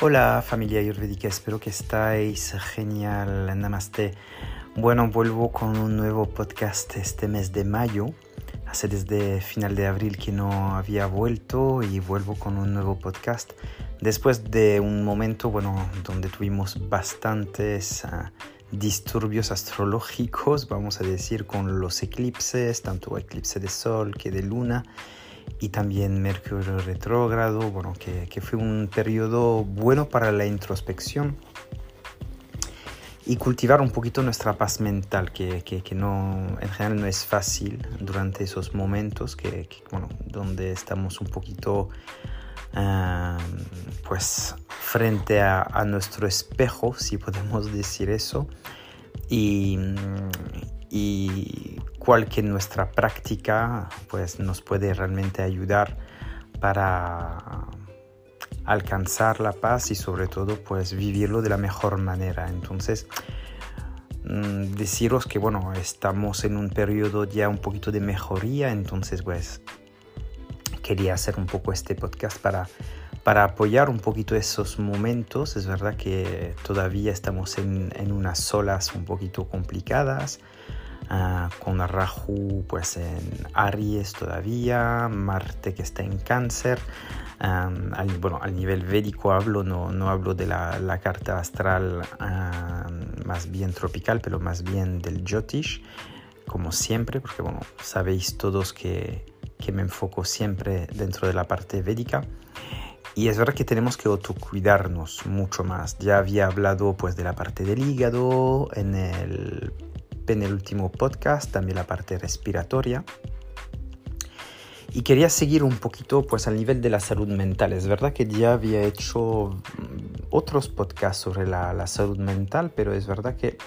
Hola familia ayurvédica, espero que estáis genial. Namaste. Bueno, vuelvo con un nuevo podcast este mes de mayo. Hace desde final de abril que no había vuelto y vuelvo con un nuevo podcast. Después de un momento, bueno, donde tuvimos bastantes uh, disturbios astrológicos, vamos a decir, con los eclipses, tanto eclipse de sol que de luna y también Mercurio retrógrado, bueno, que, que, fue un periodo bueno para la introspección y cultivar un poquito nuestra paz mental, que, que, que no, en general no es fácil durante esos momentos que, bueno, donde estamos un poquito uh, pues frente a, a, nuestro espejo, si podemos decir eso, y, y cual que nuestra práctica pues nos puede realmente ayudar para alcanzar la paz y sobre todo pues vivirlo de la mejor manera. Entonces mm, deciros que bueno estamos en un periodo ya un poquito de mejoría entonces pues quería hacer un poco este podcast para para apoyar un poquito esos momentos. Es verdad que todavía estamos en, en unas olas un poquito complicadas Con Rahu pues en Aries todavía, Marte que está en Cáncer. Um, al, bueno, al nivel védico hablo, no, no hablo de la, la carta astral más bien tropical, pero más bien del Jyotish, como siempre, porque bueno, sabéis todos que, que me enfoco siempre dentro de la parte védica. Y es verdad que tenemos que autocuidarnos mucho más. Ya había hablado pues de la parte del hígado en el en el último podcast, también la parte respiratoria. Y quería seguir un poquito pues al nivel de la salud mental. Es verdad que ya había hecho mm, otros podcasts sobre la, salud mental, pero es verdad que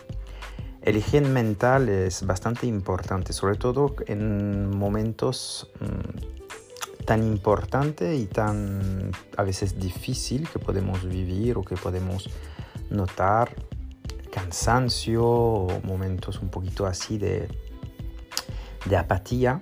el higiene mental es bastante importante, sobre todo en momentos mmm, tan importantes y tan a veces difícil que podemos vivir o que podemos notar cansancio o momentos un poquito así de, de apatía,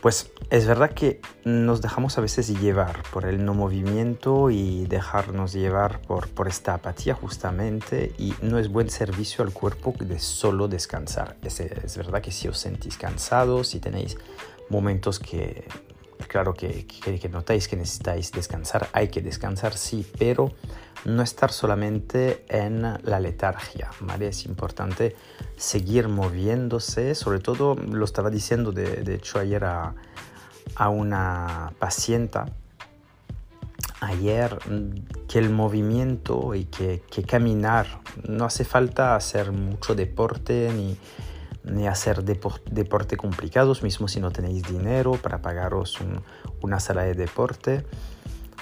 pues es verdad que nos dejamos a veces llevar por el no movimiento y dejarnos llevar por, por esta apatía justamente y no es buen servicio al cuerpo de solo descansar. Es, es verdad que si os sentís cansados, si tenéis momentos que claro que, que, que, notáis que necesitáis descansar, hay que descansar, sí, pero no estar solamente en la letargia, ¿vale? Es importante seguir moviéndose, sobre todo lo estaba diciendo de, hecho ayer a, a una paciente, ayer que el movimiento y que, que, caminar, no hace falta hacer mucho deporte ni, ni hacer deporte complicados, mismo si no tenéis dinero para pagaros un, una sala de deporte,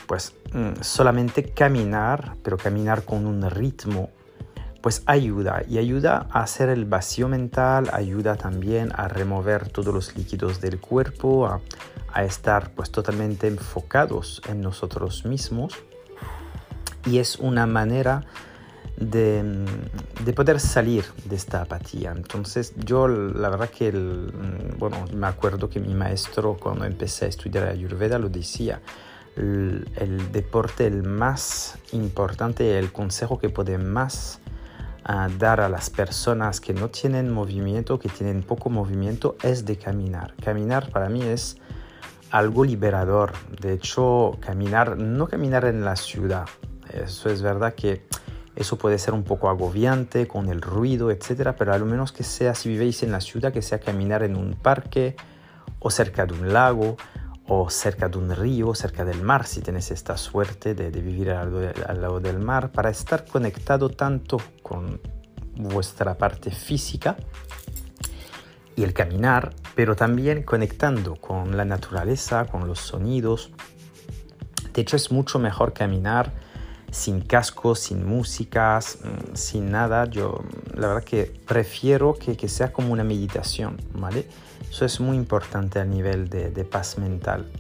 pues mm, solamente caminar, pero caminar con un ritmo, pues ayuda y ayuda a hacer el vacío mental, ayuda también a remover todos los líquidos del cuerpo, a, a estar pues totalmente enfocados en nosotros mismos. Y es una manera de, de, poder salir de esta apatía. Entonces yo la verdad que, el, bueno, me acuerdo que mi maestro cuando empecé a estudiar Ayurveda lo decía, el, el deporte el más importante, el consejo que puede más uh, dar a las personas que no tienen movimiento, que tienen poco movimiento, es de caminar. Caminar para mí es algo liberador. De hecho, caminar, no caminar en la ciudad. Eso es verdad que eso puede ser un poco agobiante con el ruido, etcétera, pero al menos que sea, si vivéis en la ciudad, que sea caminar en un parque o cerca de un lago o cerca de un río, cerca del mar, si tenéis esta suerte de, de vivir al, al, lado del mar, para estar conectado tanto con vuestra parte física y el caminar, pero también conectando con la naturaleza, con los sonidos. De hecho, es mucho mejor caminar sin cascos, sin músicas, mm, sin nada. Yo la verdad que prefiero que, que, sea como una meditación, ¿vale? Eso es muy importante a nivel de, de paz mental.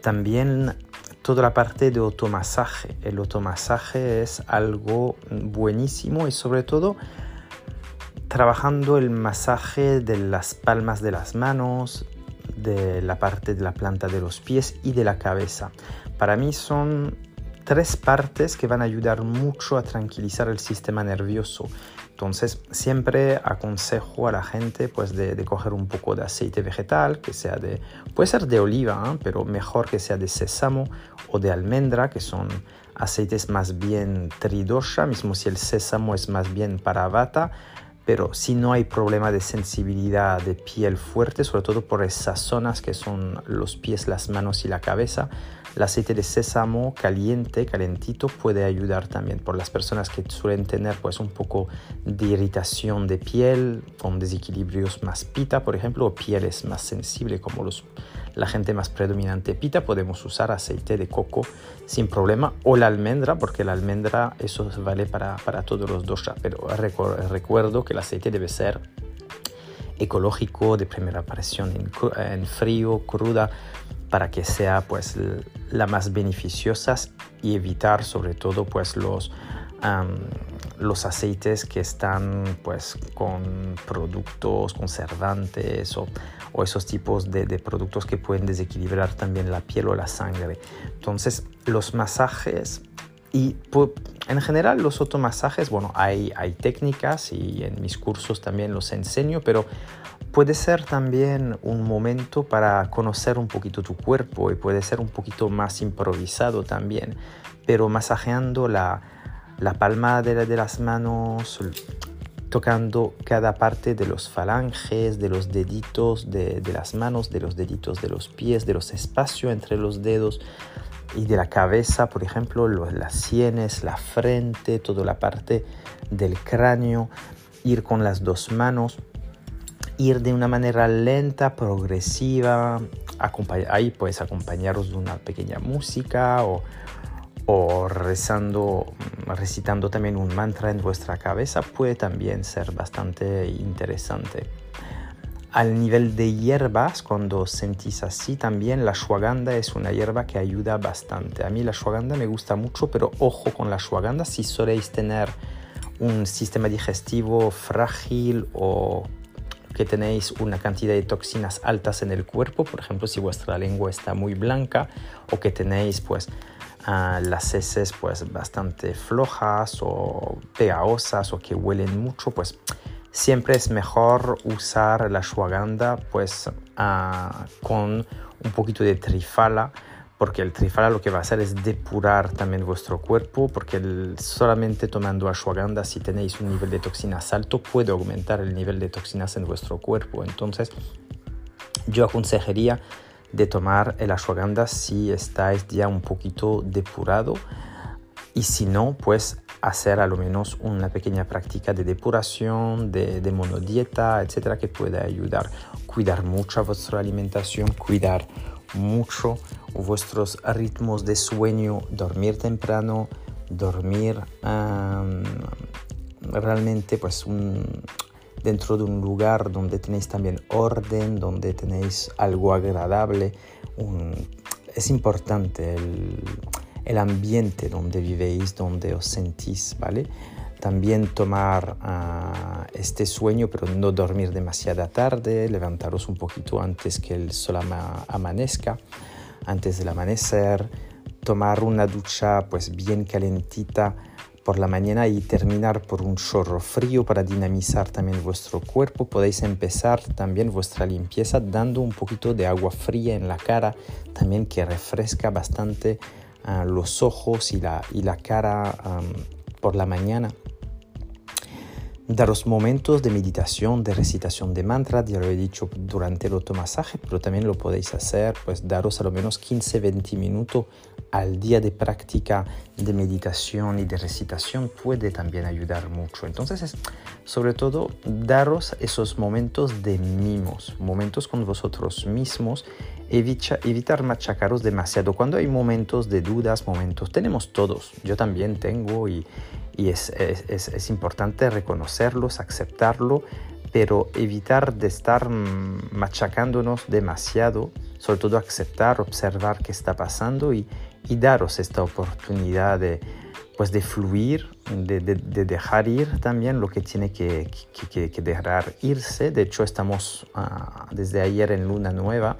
También toda la parte de automasaje. El automasaje es algo buenísimo y sobre todo trabajando el masaje de las palmas de las manos, de la parte de la planta de los pies y de la cabeza. Para mí son tres partes que van a ayudar mucho a tranquilizar el sistema nervioso. Entonces, siempre aconsejo a la gente pues, de, coger un poco de aceite vegetal, que sea de, puede ser de oliva, ¿eh? pero mejor que sea de sésamo o de almendra, que son aceites más bien tridosha, mismo si el sésamo es más bien para bata, pero si no hay problema de sensibilidad de piel fuerte, sobre todo por esas zonas que son los pies, las manos y la cabeza, el aceite de sésamo caliente, calentito, puede ayudar también por las personas que suelen tener pues un poco de irritación de piel, con desequilibrios más pita, por ejemplo, o pieles más sensibles como los, la gente más predominante pita, podemos usar aceite de coco sin problema, o la almendra, porque la almendra eso vale para, para todos los dos, pero recuerdo que el aceite debe ser ecológico de primera aparición en, en frío, cruda, para que sea pues la más beneficiosa y evitar sobre todo pues los, los aceites que están pues con productos conservantes o, o esos tipos de, de, productos que pueden desequilibrar también la piel o la sangre. Entonces los masajes y en general los automasajes, bueno, hay, técnicas y en mis cursos también los enseño, pero puede ser también un momento para conocer un poquito tu cuerpo y puede ser un poquito más improvisado también, pero masajeando la, la palma de, de las manos, tocando cada parte de los falanges, de los deditos de, de, las manos, de los deditos de los pies, de los espacios entre los dedos, y de la cabeza, por ejemplo, las sienes, la frente, toda la parte del cráneo, ir con las dos manos, ir de una manera lenta, progresiva, ahí puedes acompañaros de una pequeña música o, o rezando, recitando también un mantra en vuestra cabeza, puede también ser bastante interesante. Al nivel de hierbas, cuando sentís así, también la ashwagandha es una hierba que ayuda bastante. A mí la ashwagandha me gusta mucho, pero ojo con la ashwagandha si soléis tener un sistema digestivo frágil o que tenéis una cantidad de toxinas altas en el cuerpo, por ejemplo, si vuestra lengua está muy blanca o que tenéis pues uh, las heces pues bastante flojas o pegajosas o que huelen mucho, pues siempre es mejor usar la ashwagandha pues ah, con un poquito de trifala porque el trifala lo que va a hacer es depurar también vuestro cuerpo porque solamente tomando ashwagandha si tenéis un nivel de toxinas alto puede aumentar el nivel de toxinas en vuestro cuerpo. Entonces yo aconsejaría de tomar el ashwagandha si estáis ya un poquito depurado y si no pues hacer a lo menos una pequeña práctica de depuración, de, de monodieta, etcétera, que pueda ayudar. Cuidar mucho vuestra alimentación, cuidar mucho vuestros ritmos de sueño, dormir temprano, dormir realmente pues dentro de un lugar donde tenéis también orden, donde tenéis algo agradable. es importante el, el ambiente donde vivéis, donde os sentís, ¿vale? También tomar uh, este sueño, pero no dormir demasiada tarde, levantaros un poquito antes que el sol ama amanezca, antes del amanecer, tomar una ducha pues bien calentita por la mañana y terminar por un chorro frío para dinamizar también vuestro cuerpo. Podéis empezar también vuestra limpieza dando un poquito de agua fría en la cara, también que refresca bastante los ojos y la, y la cara por la mañana. Daros momentos de meditación, de recitación de mantra, ya lo he dicho durante el automasaje, pero también lo podéis hacer, pues daros a lo menos 15-20 minutos al día de práctica de meditación y de recitación puede también ayudar mucho. Entonces, es, sobre todo, daros esos momentos de mimos, momentos con vosotros mismos evitar machacaros demasiado. Cuando hay momentos de dudas, momentos, tenemos todos, yo también tengo y, y es, es, es, importante reconocerlos, aceptarlo, pero evitar de estar machacándonos demasiado, sobre todo aceptar, observar qué está pasando y, y daros esta oportunidad de, pues de fluir, de, de, de, dejar ir también lo que tiene que, que, que dejar irse. De hecho, estamos uh, desde ayer en luna nueva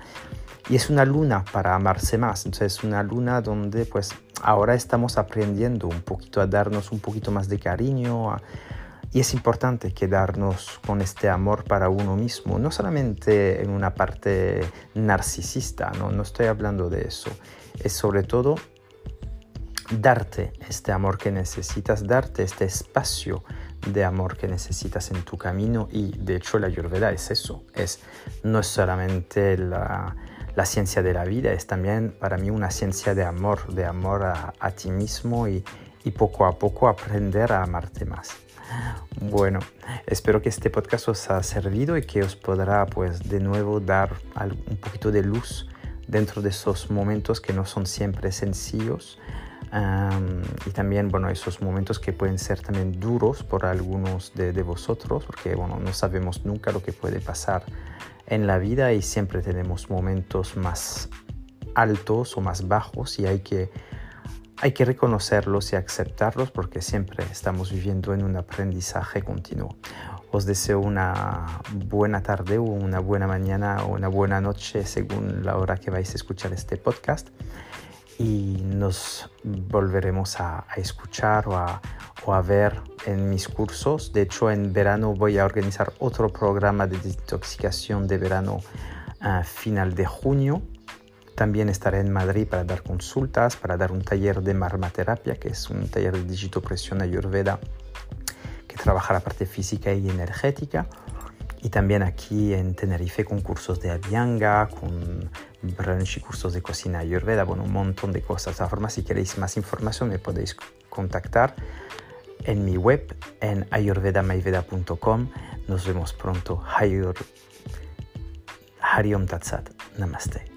y es una luna para amarse más. Entonces es una luna donde pues ahora estamos aprendiendo un poquito a darnos un poquito más de cariño y es importante quedarnos con este amor para uno mismo, no solamente en una parte narcisista, no, no estoy hablando de eso, es sobre todo darte este amor que necesitas, darte este espacio de amor que necesitas en tu camino y de hecho la ayurveda es eso, es no es solamente la, ciencia de la vida, es también para mí una ciencia de amor, de amor a, ti mismo y, poco a poco aprender a amarte más. Bueno, espero que este podcast os haya servido y que os podrá pues de nuevo dar un poquito de luz dentro de esos momentos que no son siempre sencillos y también, bueno, esos momentos que pueden ser también duros por algunos de, vosotros, porque, bueno, no sabemos nunca lo que puede pasar en la vida y siempre tenemos momentos más altos o más bajos y hay que, hay que reconocerlos y aceptarlos porque siempre estamos viviendo en un aprendizaje continuo. Os deseo una buena tarde o una buena mañana o una buena noche según la hora que vais a escuchar este podcast y nos volveremos a, escuchar o a, ver en mis cursos. De hecho, en verano voy a organizar otro programa de desintoxicación de verano a final de junio. También estaré en Madrid para dar consultas, para dar un taller de marmaterapia, que es un taller de digitopresión ayurveda que trabaja la parte física y energética. Y también aquí en Tenerife con cursos de Avianga, con brunch y cursos de cocina ayurveda, bueno, un montón de cosas. De todas formas, si queréis más información me podéis contactar en mi web en ayurvedamayveda.com. Nos vemos pronto. Hariom Tatsat. Namaste.